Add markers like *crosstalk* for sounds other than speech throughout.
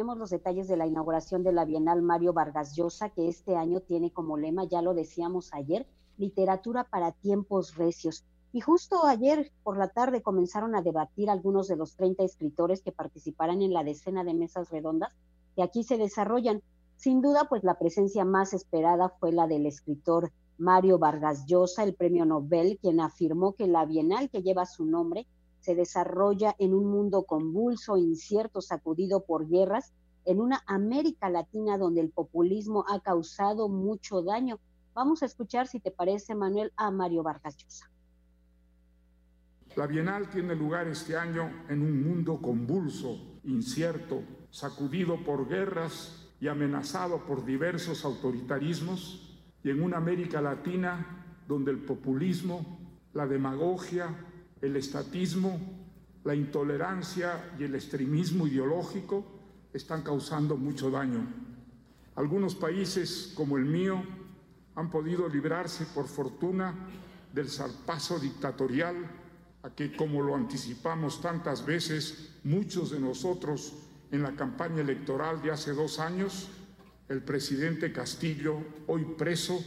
tenemos los detalles de la inauguración de la Bienal Mario Vargas Llosa, que este año tiene como lema, ya lo decíamos ayer, literatura para tiempos recios. Y justo ayer por la tarde comenzaron a debatir algunos de los 30 escritores que participarán en la decena de mesas redondas que aquí se desarrollan. Sin duda, pues la presencia más esperada fue la del escritor Mario Vargas Llosa, el premio Nobel, quien afirmó que la Bienal que lleva su nombre se desarrolla en un mundo convulso, incierto, sacudido por guerras, en una América Latina donde el populismo ha causado mucho daño. Vamos a escuchar, si te parece, Manuel, a Mario Vargas Llosa. La Bienal tiene lugar este año en un mundo convulso, incierto, sacudido por guerras y amenazado por diversos autoritarismos, y en una América Latina donde el populismo, la demagogia, el estatismo, la intolerancia y el extremismo ideológico están causando mucho daño. Algunos países, como el mío, han podido librarse, por fortuna, del zarpazo dictatorial a que, como lo anticipamos tantas veces, muchos de nosotros en la campaña electoral de hace dos años, el presidente Castillo, hoy preso,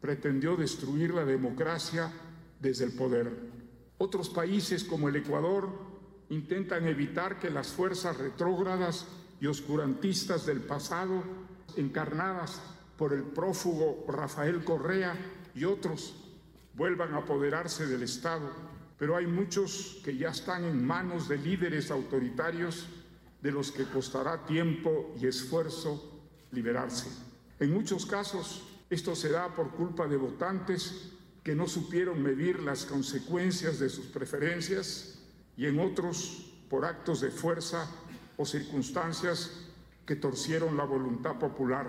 pretendió destruir la democracia desde el poder. Otros países como el Ecuador intentan evitar que las fuerzas retrógradas y oscurantistas del pasado, encarnadas por el prófugo Rafael Correa y otros, vuelvan a apoderarse del Estado pero hay muchos que ya están en manos de líderes autoritarios de los que costará tiempo y esfuerzo liberarse. En muchos casos, esto se da por culpa de votantes que no supieron medir las consecuencias de sus preferencias y en otros por actos de fuerza o circunstancias que torcieron la voluntad popular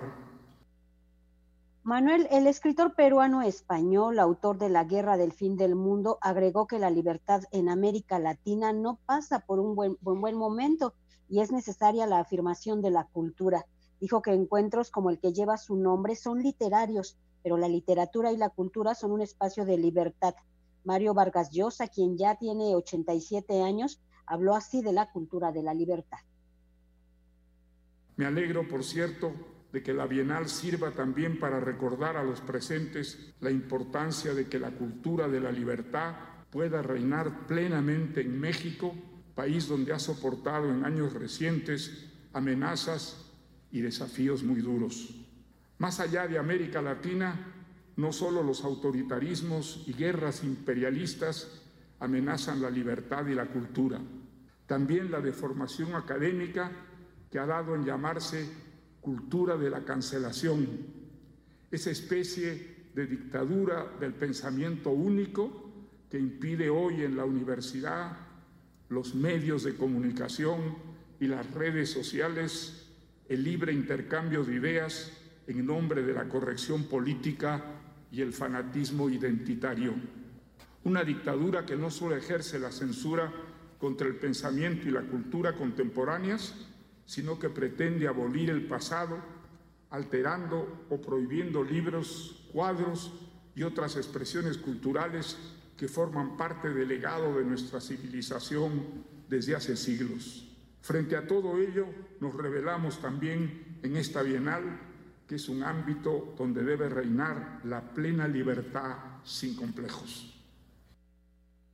Manuel, el escritor peruano español, autor de La Guerra del Fin del Mundo, agregó que la libertad en América Latina no pasa por un buen, buen, momento y es necesaria la afirmación de la cultura. Dijo que encuentros como el que lleva su nombre son literarios, pero la literatura y la cultura son un espacio de libertad. Mario Vargas Llosa, quien ya tiene 87 años, habló así de la cultura de la libertad. Me alegro, por cierto, de que la Bienal sirva también para recordar a los presentes la importancia de que la cultura de la libertad pueda reinar plenamente en México, país donde ha soportado en años recientes amenazas y desafíos muy duros. Más allá de América Latina, no solo los autoritarismos y guerras imperialistas amenazan la libertad y la cultura, también la deformación académica que ha dado en llamarse cultura de la cancelación, esa especie de dictadura del pensamiento único que impide hoy en la universidad, los medios de comunicación y las redes sociales el libre intercambio de ideas en nombre de la corrección política y el fanatismo identitario. Una dictadura que no solo ejerce la censura contra el pensamiento y la cultura contemporáneas, sino que pretende abolir el pasado, alterando o prohibiendo libros, cuadros y otras expresiones culturales que forman parte del legado de nuestra civilización desde hace siglos. Frente a todo ello, nos revelamos también en esta Bienal que es un ámbito donde debe reinar la plena libertad sin complejos.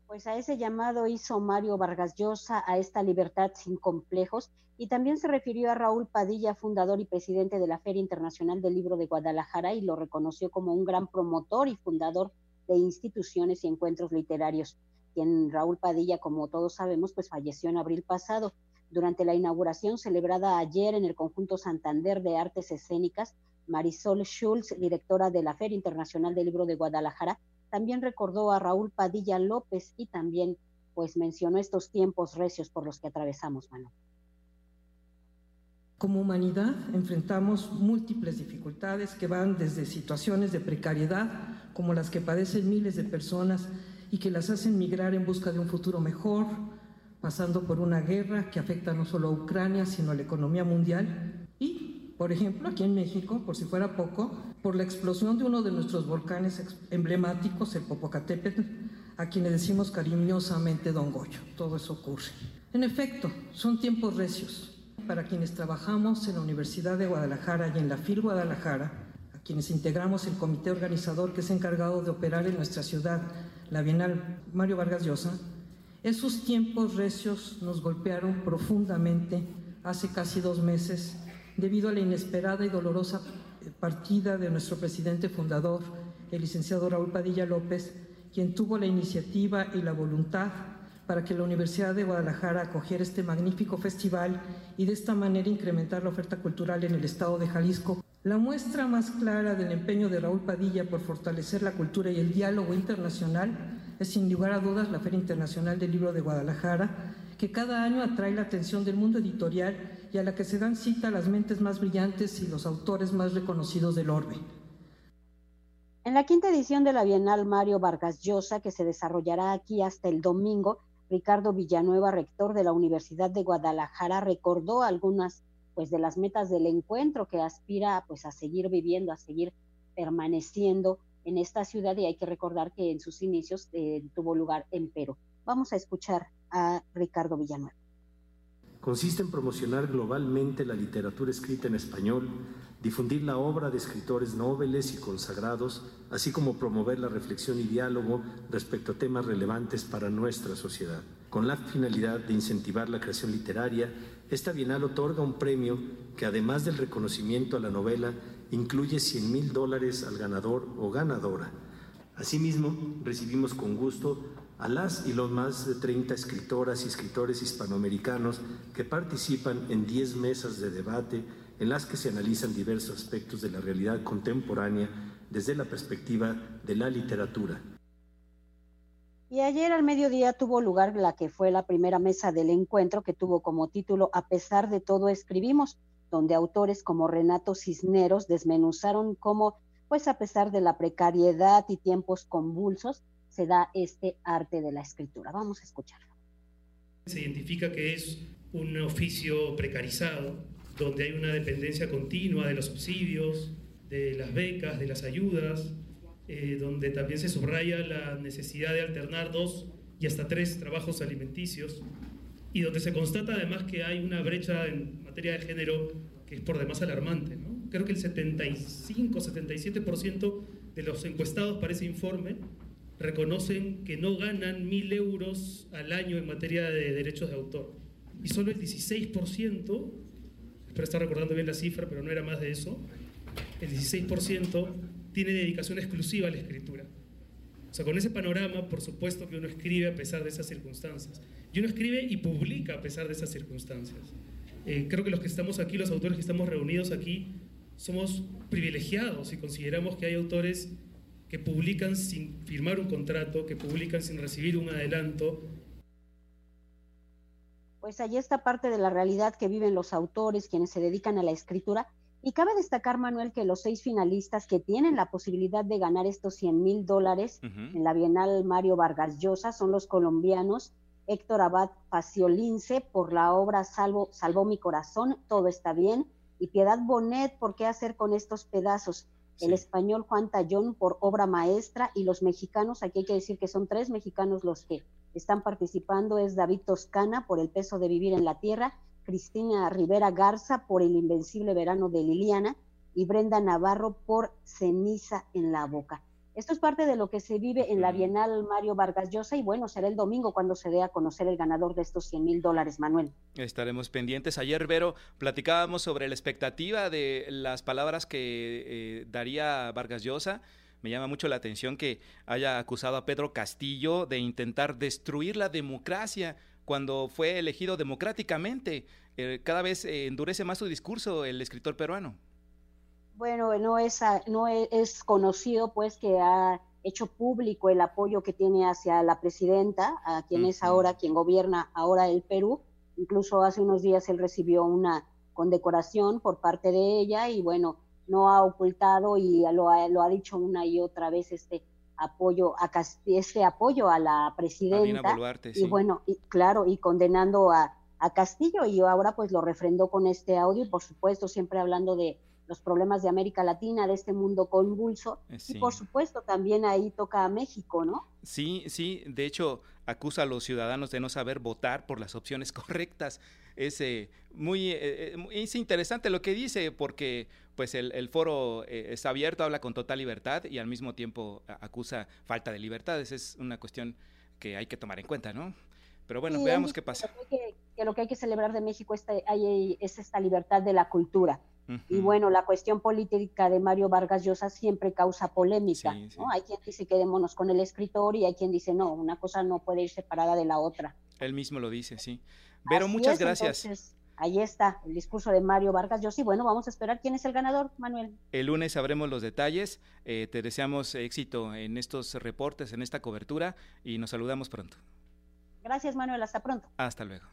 Pues a ese llamado hizo Mario Vargas Llosa a esta libertad sin complejos y también se refirió a Raúl Padilla, fundador y presidente de la Feria Internacional del Libro de Guadalajara y lo reconoció como un gran promotor y fundador de instituciones y encuentros literarios. Quien Raúl Padilla, como todos sabemos, pues falleció en abril pasado. Durante la inauguración celebrada ayer en el conjunto Santander de Artes Escénicas, Marisol Schulz, directora de la Feria Internacional del Libro de Guadalajara, también recordó a Raúl Padilla López y también pues mencionó estos tiempos recios por los que atravesamos, Manu. Como humanidad enfrentamos múltiples dificultades que van desde situaciones de precariedad como las que padecen miles de personas y que las hacen migrar en busca de un futuro mejor, pasando por una guerra que afecta no solo a Ucrania, sino a la economía mundial y, por ejemplo, aquí en México, por si fuera poco, por la explosión de uno de nuestros volcanes emblemáticos, el Popocatépetl, a quien le decimos cariñosamente Don Goyo. Todo eso ocurre. En efecto, son tiempos recios. Para quienes trabajamos en la Universidad de Guadalajara y en la FIL Guadalajara, a quienes integramos el comité organizador que es encargado de operar en nuestra ciudad la Bienal Mario Vargas Llosa, esos tiempos recios nos golpearon profundamente hace casi dos meses debido a la inesperada y dolorosa partida de nuestro presidente fundador, el licenciado Raúl Padilla López, quien tuvo la iniciativa y la voluntad para que la Universidad de Guadalajara acogiera este magnífico festival y de esta manera incrementar la oferta cultural en el estado de Jalisco. La muestra más clara del empeño de Raúl Padilla por fortalecer la cultura y el diálogo internacional es sin lugar a dudas la Feria Internacional del Libro de Guadalajara, que cada año atrae la atención del mundo editorial y a la que se dan cita las mentes más brillantes y los autores más reconocidos del orbe. En la quinta edición de la Bienal Mario Vargas Llosa, que se desarrollará aquí hasta el domingo, Ricardo Villanueva, rector de la Universidad de Guadalajara, recordó algunas pues de las metas del encuentro que aspira pues a seguir viviendo, a seguir permaneciendo en esta ciudad y hay que recordar que en sus inicios eh, tuvo lugar en Perú. Vamos a escuchar a Ricardo Villanueva. Consiste en promocionar globalmente la literatura escrita en español, difundir la obra de escritores nobles y consagrados, así como promover la reflexión y diálogo respecto a temas relevantes para nuestra sociedad. Con la finalidad de incentivar la creación literaria, esta Bienal otorga un premio que además del reconocimiento a la novela, incluye 100 mil dólares al ganador o ganadora. Asimismo, recibimos con gusto a las y los más de 30 escritoras y escritores hispanoamericanos que participan en 10 mesas de debate en las que se analizan diversos aspectos de la realidad contemporánea desde la perspectiva de la literatura. Y ayer al mediodía tuvo lugar la que fue la primera mesa del encuentro que tuvo como título A pesar de todo escribimos, donde autores como Renato Cisneros desmenuzaron cómo, pues a pesar de la precariedad y tiempos convulsos, se da este arte de la escritura. Vamos a escucharlo. Se identifica que es un oficio precarizado, donde hay una dependencia continua de los subsidios, de las becas, de las ayudas, eh, donde también se subraya la necesidad de alternar dos y hasta tres trabajos alimenticios, y donde se constata además que hay una brecha en materia de género que es por demás alarmante. Creo que el 75-77% de los encuestados para ese informe reconocen que no ganan mil euros al año en materia de derechos de autor. Y solo el 16%, espero estar recordando bien la cifra, pero no era más de eso, el 16% tiene dedicación exclusiva a la escritura. O sea, con ese panorama, por supuesto que uno escribe a pesar de esas circunstancias. Y uno escribe y publica a pesar de esas circunstancias. Eh, creo que los que estamos aquí, los autores que estamos reunidos aquí, somos privilegiados y consideramos que hay autores que publican sin firmar un contrato, que publican sin recibir un adelanto. Pues allí está parte de la realidad que viven los autores, quienes se dedican a la escritura. Y cabe destacar, Manuel, que los seis finalistas que tienen la posibilidad de ganar estos 100 mil dólares en la Bienal Mario Vargas Llosa son los colombianos Héctor Abad Faciolince por la obra Salvo, Salvó mi corazón, todo está bien, y Piedad Bonet por qué hacer con estos pedazos el español Juan Tallón por obra maestra y los mexicanos, aquí hay que decir que son tres mexicanos los que están participando, es David Toscana por El peso de vivir en la tierra, Cristina Rivera Garza por El invencible verano de Liliana y Brenda Navarro por Ceniza en la boca. Esto es parte de lo que se vive en la Bienal Mario Vargas Llosa y bueno, será el domingo cuando se dé a conocer el ganador de estos 100 mil dólares, Manuel. Estaremos pendientes. Ayer, Vero, platicábamos sobre la expectativa de las palabras que eh, daría Vargas Llosa. Me llama mucho la atención que haya acusado a Pedro Castillo de intentar destruir la democracia cuando fue elegido democráticamente. Eh, cada vez eh, endurece más su discurso el escritor peruano. Bueno, no es, no e, es, conocido pues que ha hecho público el apoyo que tiene hacia la presidenta, a quien es ahora, quien gobierna ahora el Perú. Incluso hace unos días él recibió una condecoración por parte de ella y bueno, no ha ocultado y lo ha, lo ha dicho una y otra vez este apoyo a este apoyo a la presidenta. Y bueno y claro y condenando a, a Castillo y ahora pues lo refrendó con este audio y por supuesto siempre hablando de los problemas de América Latina, de este mundo convulso. Eh, y por supuesto también ahí toca a México, ¿no? Sí, sí, de hecho acusa a los ciudadanos de no saber votar por las opciones *laughs* correctas. Es, muy, es interesante lo que dice porque pues el, foro está abierto, habla con total libertad y al mismo tiempo acusa falta de libertades. Es una cuestión que hay que tomar en cuenta, ¿no? Pero bueno, veamos qué pasa. Que, lo que hay que celebrar de México es, es esta libertad de la cultura. Y bueno, la cuestión política de Mario Vargas Llosa siempre causa polémica. ¿no? Hay quien dice quedémonos con el escritor y hay quien dice no, una cosa no puede ir separada de la otra. Él mismo lo dice, sí. Pero muchas gracias. ahí está el discurso de Mario Vargas Llosa. Y bueno, vamos a esperar quién es el ganador, Manuel. El lunes sabremos los detalles. Eh, te deseamos éxito en estos reportes, en esta cobertura y nos saludamos pronto. Gracias, Manuel. Hasta pronto. Hasta luego.